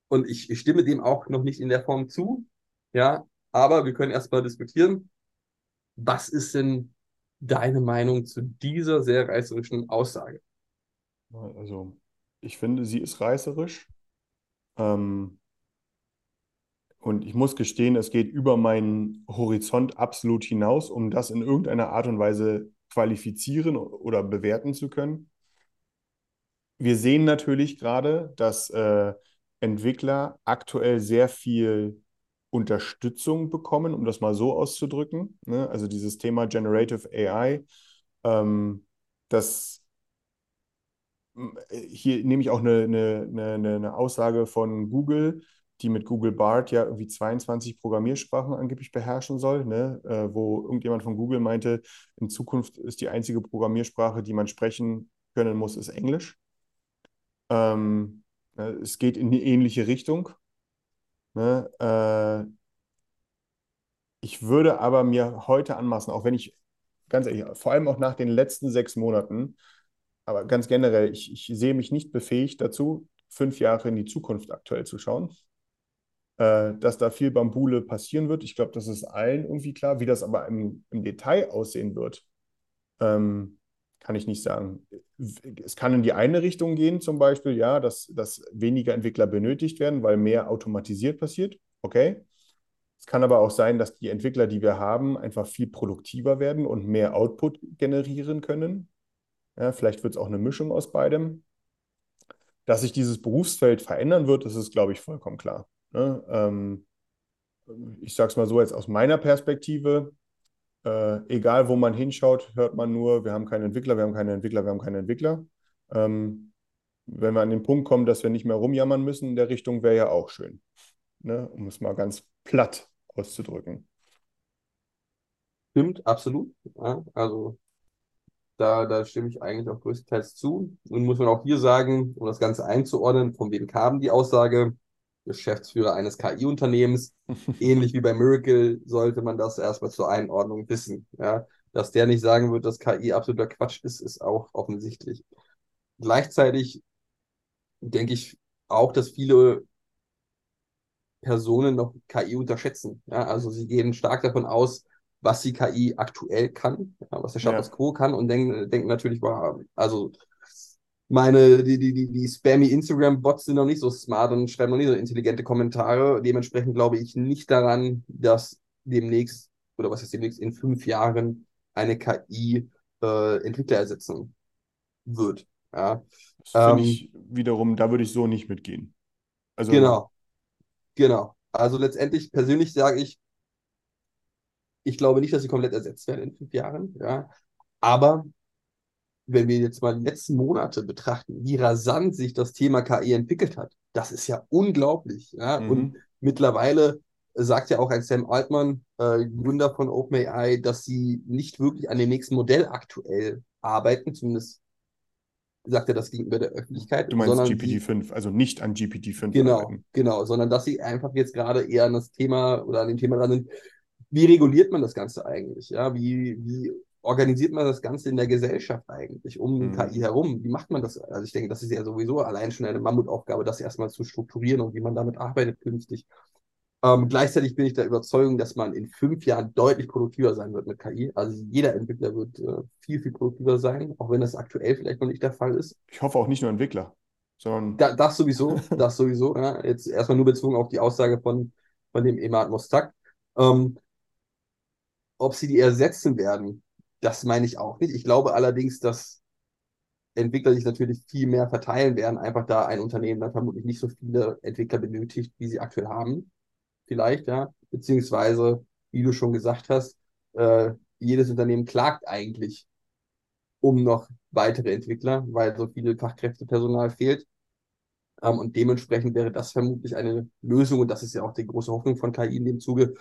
und ich, ich stimme dem auch noch nicht in der Form zu, ja, aber wir können erstmal diskutieren. Was ist denn deine Meinung zu dieser sehr reißerischen Aussage? Also, ich finde, sie ist reißerisch. Ähm, und ich muss gestehen, es geht über meinen Horizont absolut hinaus, um das in irgendeiner Art und Weise qualifizieren oder bewerten zu können. Wir sehen natürlich gerade, dass äh, Entwickler aktuell sehr viel Unterstützung bekommen, um das mal so auszudrücken. Ne? Also dieses Thema Generative AI, ähm, das hier nehme ich auch eine, eine, eine, eine Aussage von Google, die mit Google Bart ja irgendwie 22 Programmiersprachen angeblich beherrschen soll, ne? Äh, wo irgendjemand von Google meinte, in Zukunft ist die einzige Programmiersprache, die man sprechen können muss, ist Englisch. Ähm, äh, es geht in eine ähnliche Richtung. Ne? Äh, ich würde aber mir heute anmaßen, auch wenn ich, ganz ehrlich, vor allem auch nach den letzten sechs Monaten, aber ganz generell, ich, ich sehe mich nicht befähigt dazu, fünf Jahre in die Zukunft aktuell zu schauen äh, dass da viel Bambule passieren wird. Ich glaube, das ist allen irgendwie klar. Wie das aber im, im Detail aussehen wird, ähm, kann ich nicht sagen. Es kann in die eine Richtung gehen, zum Beispiel, ja, dass, dass weniger Entwickler benötigt werden, weil mehr automatisiert passiert. Okay. Es kann aber auch sein, dass die Entwickler, die wir haben, einfach viel produktiver werden und mehr Output generieren können. Ja, vielleicht wird es auch eine Mischung aus beidem. Dass sich dieses Berufsfeld verändern wird, das ist, glaube ich, vollkommen klar. Ne? Ähm, ich sage es mal so jetzt aus meiner Perspektive, äh, egal wo man hinschaut, hört man nur, wir haben keine Entwickler, wir haben keine Entwickler, wir haben keine Entwickler. Ähm, wenn wir an den Punkt kommen, dass wir nicht mehr rumjammern müssen in der Richtung, wäre ja auch schön. Ne? Um es mal ganz platt auszudrücken. Stimmt, absolut. Ja, also da, da stimme ich eigentlich auch größtenteils zu. Und muss man auch hier sagen, um das Ganze einzuordnen, von wem kam die Aussage? Geschäftsführer eines KI-Unternehmens. Ähnlich wie bei Miracle sollte man das erstmal zur Einordnung wissen. Ja? Dass der nicht sagen wird, dass KI absoluter Quatsch ist, ist auch offensichtlich. Gleichzeitig denke ich auch, dass viele Personen noch KI unterschätzen. Ja? Also sie gehen stark davon aus, was die KI aktuell kann, ja, was der Status Ja. quo kann und denken, denken natürlich, wow, also meine, die, die, die, die spammy Instagram-Bots sind noch nicht so smart und schreiben noch nicht so intelligente Kommentare. Dementsprechend glaube ich nicht daran, dass demnächst, oder was ist demnächst, in fünf Jahren eine KI äh, Entwickler ersetzen wird. Ja, Das finde Ähm, ich wiederum, da würde ich so nicht mitgehen. Also, genau, genau. Also letztendlich, persönlich sage ich, ich glaube nicht, dass sie komplett ersetzt werden in fünf Jahren. Ja, aber wenn wir jetzt mal die letzten Monate betrachten, wie rasant sich das Thema KI entwickelt hat, das ist ja unglaublich. Ja? Mhm. Und mittlerweile sagt ja auch ein Sam Altman, äh, Gründer von OpenAI, dass sie nicht wirklich an dem nächsten Modell aktuell arbeiten, zumindest sagt er das gegenüber der Öffentlichkeit, du meinst sondern sie, GPT-5, also nicht an GPT-5 genau, arbeiten. genau, sondern dass sie einfach jetzt gerade eher an das Thema oder an dem Thema dran sind, wie reguliert man das Ganze eigentlich? Ja, wie, wie organisiert man das Ganze in der Gesellschaft eigentlich um Mhm. KI herum? Wie macht man das? Also ich denke, das ist ja sowieso allein schon eine Mammutaufgabe, das erstmal zu strukturieren und wie man damit arbeitet künftig. Ähm, gleichzeitig bin ich der Überzeugung, dass man in fünf Jahren deutlich produktiver sein wird mit KI. Also jeder Entwickler wird äh, viel, viel produktiver sein, auch wenn das aktuell vielleicht noch nicht der Fall ist. Ich hoffe auch nicht nur Entwickler, sondern Da, das sowieso, das sowieso. Ja. Jetzt erstmal nur bezogen auf die Aussage von, von dem Emad Mostak. Ähm, ob sie die ersetzen werden, das meine ich auch nicht. Ich glaube allerdings, dass Entwickler sich natürlich viel mehr verteilen werden, einfach da ein Unternehmen dann vermutlich nicht so viele Entwickler benötigt, wie sie aktuell haben. Vielleicht, ja. Beziehungsweise, wie du schon gesagt hast, äh, jedes Unternehmen klagt eigentlich um noch weitere Entwickler, weil so viel Fachkräftepersonal fehlt. Ähm, und dementsprechend wäre das vermutlich eine Lösung, und das ist ja auch die große Hoffnung von KI in dem Zuge,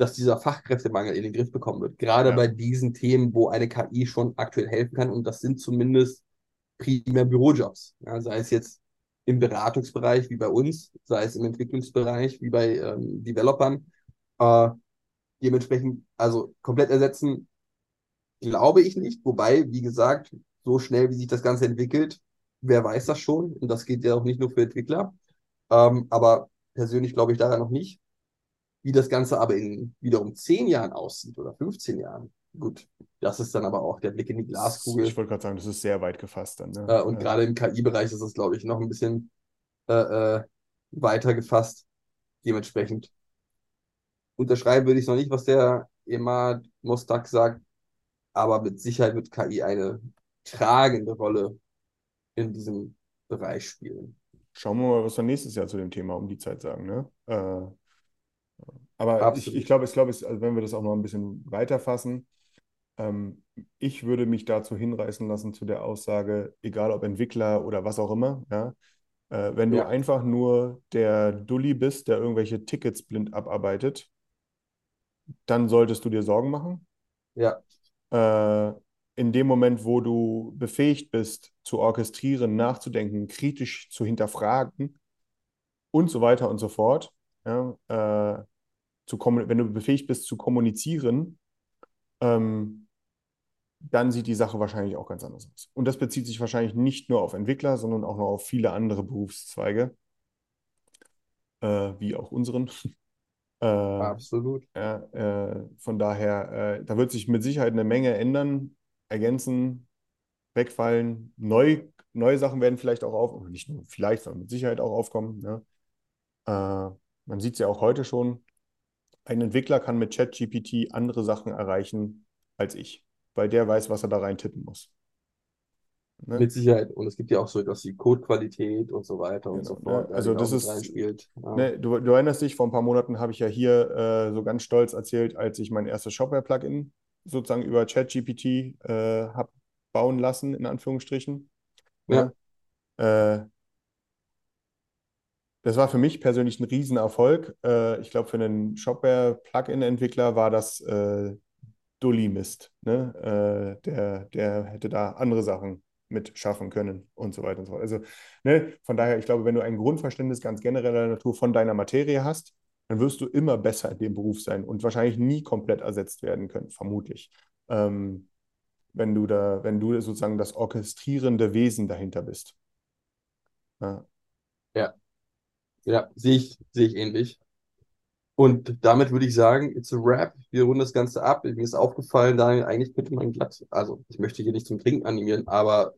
dass dieser Fachkräftemangel in den Griff bekommen wird. Gerade Ja. bei diesen Themen, wo eine KI schon aktuell helfen kann. Und das sind zumindest primär Bürojobs. Ja, sei es jetzt im Beratungsbereich wie bei uns, sei es im Entwicklungsbereich wie bei ähm, Developern. Äh, dementsprechend, also komplett ersetzen, glaube ich nicht. Wobei, wie gesagt, so schnell wie sich das Ganze entwickelt, wer weiß das schon. Und das geht ja auch nicht nur für Entwickler. Ähm, aber persönlich glaube ich daran noch nicht. Wie das Ganze aber in wiederum zehn Jahren aussieht oder 15 Jahren, gut, das ist dann aber auch der Blick in die Glaskugel. ich wollte gerade sagen, das ist sehr weit gefasst dann. Ne? Äh, und Ja. gerade im KI-Bereich ist das, glaube ich, noch ein bisschen äh, äh, weiter gefasst. Dementsprechend unterschreiben würde ich noch nicht, was der Emad Mostak sagt, aber mit Sicherheit wird KI eine tragende Rolle in diesem Bereich spielen. Schauen wir mal, was wir nächstes Jahr zu dem Thema um die Zeit sagen. Ne? Äh, aber ich, Absolut. ich glaube, ich glaube, es- also wenn wir das auch noch ein bisschen weiter fassen, ähm, ich würde mich dazu hinreißen lassen zu der Aussage, egal ob Entwickler oder was auch immer, ja, äh, wenn du Ja. einfach nur der Dulli bist, der irgendwelche Tickets blind abarbeitet, dann solltest du dir Sorgen machen. Ja, äh, in dem Moment, wo du befähigt bist, zu orchestrieren, nachzudenken, kritisch zu hinterfragen und so weiter und so fort, ja, äh, zu wenn du befähigt bist zu kommunizieren, ähm, dann sieht die Sache wahrscheinlich auch ganz anders aus. Und das bezieht sich wahrscheinlich nicht nur auf Entwickler, sondern auch noch auf viele andere Berufszweige, äh, wie auch unseren. Äh, absolut. äh, von daher, äh, da wird sich mit Sicherheit eine Menge ändern, ergänzen, wegfallen. Neu, neue Sachen werden vielleicht auch auf, oder nicht nur vielleicht, sondern mit Sicherheit auch aufkommen. Ne? Äh, man sieht es ja auch heute schon. Ein Entwickler kann mit ChatGPT andere Sachen erreichen als ich, weil der weiß, was er da rein tippen muss. Ne? Mit Sicherheit. Und es gibt ja auch so etwas wie Codequalität und so weiter und Genau, so ne? fort, ja, Also das ist-. Ja. Ne, du, du erinnerst dich, vor ein paar Monaten habe ich ja hier äh, so ganz stolz erzählt, als ich mein erstes Shopware-Plugin sozusagen über ChatGPT äh, habe bauen lassen, in Anführungsstrichen. Ne? Äh, das war für mich persönlich ein Riesenerfolg. Äh, ich glaube, für einen Shopware-Plugin-Entwickler war das äh, Dulli-Mist. Ne? Äh, der, der hätte da andere Sachen mit schaffen können und so weiter und so fort. Also ne, von daher, ich glaube, wenn du ein Grundverständnis ganz genereller Natur von deiner Materie hast, dann wirst du immer besser in dem Beruf sein und wahrscheinlich nie komplett ersetzt werden können, vermutlich. Ähm, wenn du da, wenn du sozusagen das orchestrierende Wesen dahinter bist. Ja, ja, ja sehe ich, sehe ich ähnlich. Und damit würde ich sagen, it's a wrap. Wir runden das Ganze ab. Mir ist aufgefallen, Daniel, eigentlich könnte man glatt, also ich möchte hier nicht zum Trinken animieren, aber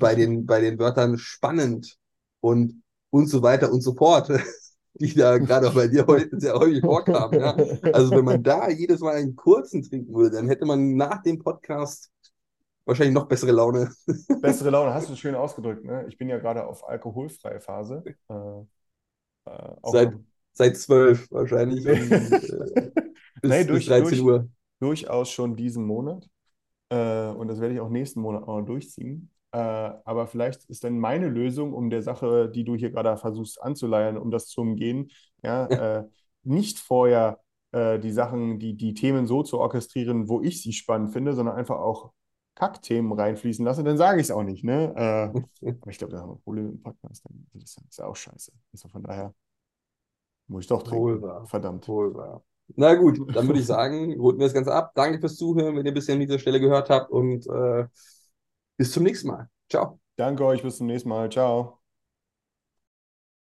bei den, bei den Wörtern spannend und und so weiter und so fort, die da gerade auch bei dir heute sehr häufig vorkamen. Ja? Also wenn man da jedes Mal einen kurzen trinken würde, dann hätte man nach dem Podcast wahrscheinlich noch bessere Laune. Bessere Laune, hast du schön ausgedrückt. Ne? Ich bin ja gerade auf alkoholfreie Phase. Äh, äh, Seit seit zwölf wahrscheinlich. Nee. Und, äh, bis, nee, durch, bis 13 durch, Uhr. Durchaus schon diesen Monat. Äh, und das werde ich auch nächsten Monat auch noch durchziehen. Äh, aber vielleicht ist dann meine Lösung, um der Sache, die du hier gerade versuchst anzuleiern, um das zu umgehen, ja, äh, nicht vorher äh, die Sachen, die, die Themen so zu orchestrieren, wo ich sie spannend finde, sondern einfach auch Kackthemen reinfließen lasse, dann sage ich es auch nicht. Ne? Äh, aber ich glaube, da haben wir Probleme im Podcast. Das ist ja auch scheiße. Also von daher. Muss ich doch trinken. Wohl wahr. Verdammt. Wohl wahr. Na gut, dann würde ich sagen, runden wir das Ganze ab. Danke fürs Zuhören, wenn ihr bisher an dieser Stelle gehört habt und äh, bis zum nächsten Mal. Ciao. Danke euch, bis zum nächsten Mal. Ciao.